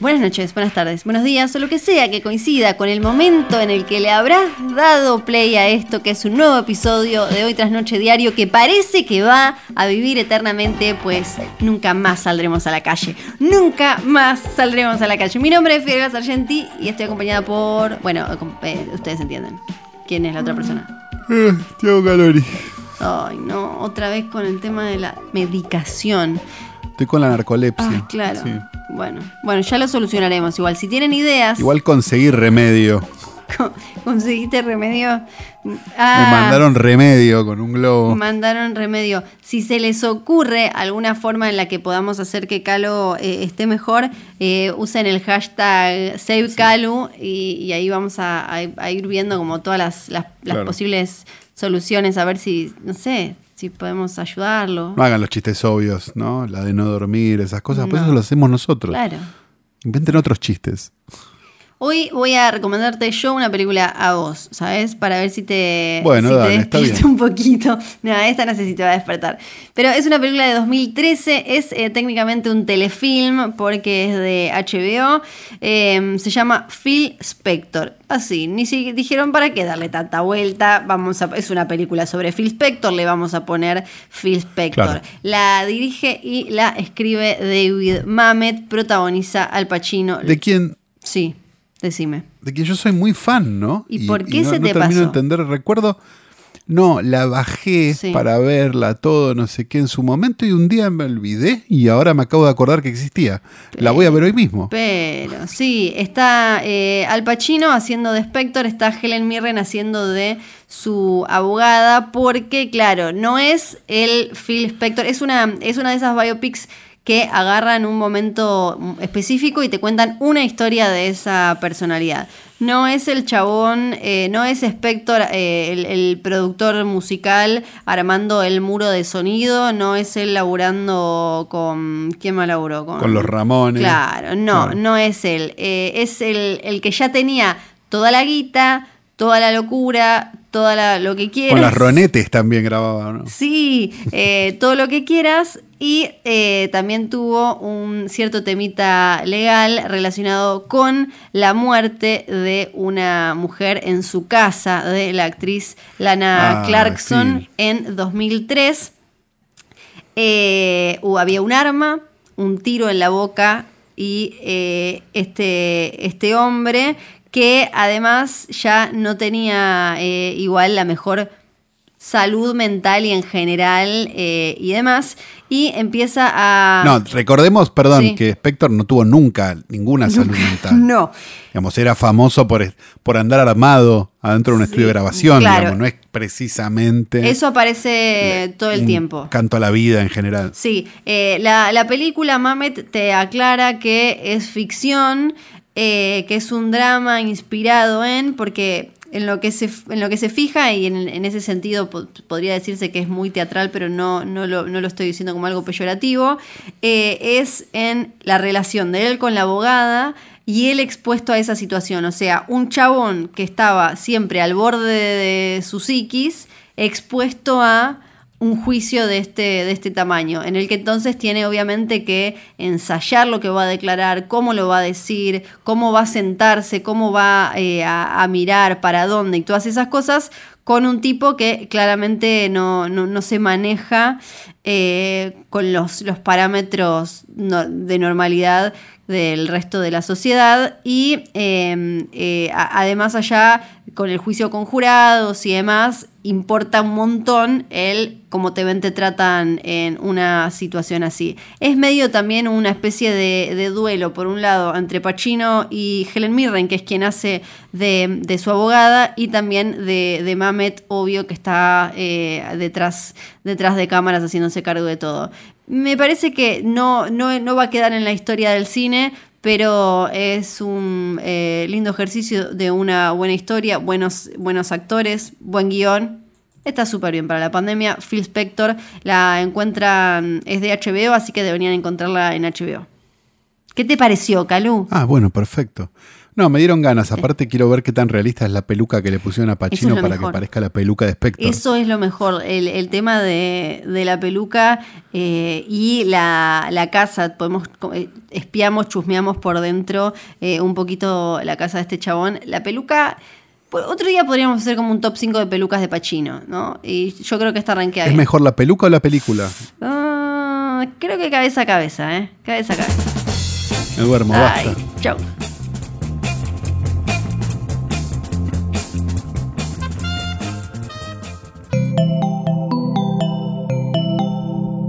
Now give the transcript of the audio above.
Buenas noches, buenas tardes, buenos días, o lo que sea que coincida con el momento en el que le habrás dado play a esto, que es un nuevo episodio de Hoy tras Noche Diario, que parece que va a vivir eternamente, pues nunca más saldremos a la calle. Nunca más saldremos a la calle. Mi nombre es Fidel Sargenti y estoy acompañada por. Bueno, eh, ustedes entienden. ¿Quién es la otra persona? Eh, Tiago Calori. Ay, no, otra vez con el tema de la medicación. Estoy con la narcolepsia. Ah, claro. Sí. Bueno, bueno, ya lo solucionaremos. Igual, si tienen ideas. Igual conseguí remedio. ¿Conseguiste remedio? Me mandaron remedio con un globo. Mandaron remedio. Si se les ocurre alguna forma en la que podamos hacer que Calo eh, esté mejor, eh, usen el hashtag SaveCalu y, ahí vamos a, ir viendo como todas las, las, posibles soluciones, a ver si, no sé, si podemos ayudarlo. No hagan los chistes obvios, ¿no? La de no dormir, esas cosas, pues eso lo hacemos nosotros. Claro. Inventen otros chistes. Hoy voy a recomendarte yo una película a vos, ¿sabes? Para ver si te, bueno, si un poquito. No, esta necesitaba despertar. Pero es una película de 2013, es eh, técnicamente un telefilm porque es de HBO. Em, se llama Phil Spector. Así, ni si dijeron para qué darle tanta vuelta. Vamos a, es una película sobre Phil Spector, le vamos a poner Phil Spector. La dirige y la escribe David Mamet, protagoniza Al Pacino. ¿De quién? Sí. Decime. De que yo soy muy fan, ¿no? ¿Y, por qué se no te termino de entender. Recuerdo, no, la bajé para verla, todo, no sé qué, en su momento y un día me olvidé y ahora me acabo de acordar que existía. la voy a ver hoy mismo. Pero, sí, está eh, Al Pacino haciendo de Spector, está Helen Mirren haciendo de su abogada, porque, claro, no es el Phil Spector, es una, es una de esas biopics que agarran un momento específico y te cuentan una historia de esa personalidad. No es el chabón, eh, no es Spector, eh, el, productor musical, armando el muro de sonido, no es él laburando con. ¿Quién más laburó? Con, los Ramones. Claro, no, no es él. Eh, es el, el que ya tenía toda la guita, toda la locura, todo lo que quieras. Con las ronetes también grababa, ¿no? Sí, eh, todo lo que quieras. Y eh, también tuvo un cierto temita legal relacionado con la muerte de una mujer en su casa, de la actriz Lana ah, Clarkson, en 2003. Eh, había un arma, un tiro en la boca y este, este hombre que además ya no tenía eh, igual la mejor salud mental y en general eh, y demás. Y empieza a... No, recordemos, perdón, que Spector no tuvo nunca ninguna salud mental. No. Digamos, era famoso por, por andar armado adentro de un estudio de grabación, digamos, no es precisamente... Eso aparece todo el tiempo. Canto a la vida en general. Sí, eh, la, la película Mamet te aclara que es ficción, eh, que es un drama inspirado en, porque en lo que se, en lo que se fija, y en, ese sentido podría decirse que es muy teatral, pero no, no, lo, no lo estoy diciendo como algo peyorativo, eh, es en la relación de él con la abogada y él expuesto a esa situación. O sea, un chabón que estaba siempre al borde de su psiquis, expuesto a un juicio de este, de este tamaño, en el que entonces tiene obviamente que ensayar lo que va a declarar, cómo lo va a decir, cómo va a sentarse, cómo va eh, a, mirar, para dónde y todas esas cosas, con un tipo que claramente no, se maneja eh, con los, los parámetros de normalidad del resto de la sociedad y em, eh, además allá con el juicio con jurados y demás importa un montón el cómo te ven, te tratan en una situación así. Es medio también una especie de, duelo, por un lado, entre Pacino y Helen Mirren, que es quien hace de, su abogada, y también de, de Mamet, obvio, que está eh, detrás, detrás de cámaras haciéndose cargo de todo. Me parece que no, no, va a quedar en la historia del cine, pero es un eh, lindo ejercicio de una buena historia, buenos, buenos actores, buen guion. Está súper bien para la pandemia. Phil Spector la encuentran, es de HBO, así que deberían encontrarla en HBO. ¿Qué te pareció, Calú? Ah, bueno, perfecto. No, me dieron ganas. Aparte, quiero ver qué tan realista es la peluca que le pusieron a Pacino para que parezca la peluca de Spectre. Eso es lo mejor. El, tema de, la peluca eh, y la, casa. Podemos eh, espiamos, chusmeamos por dentro eh, un poquito la casa de este chabón. La peluca. Otro día podríamos hacer como un top 5 de pelucas de Pacino, ¿no? Y yo creo que está arranqueada. ¿Es mejor la peluca o la película? Ah, creo que cabeza a cabeza, ¿eh? Cabeza a cabeza. Me duermo, basta. Chau.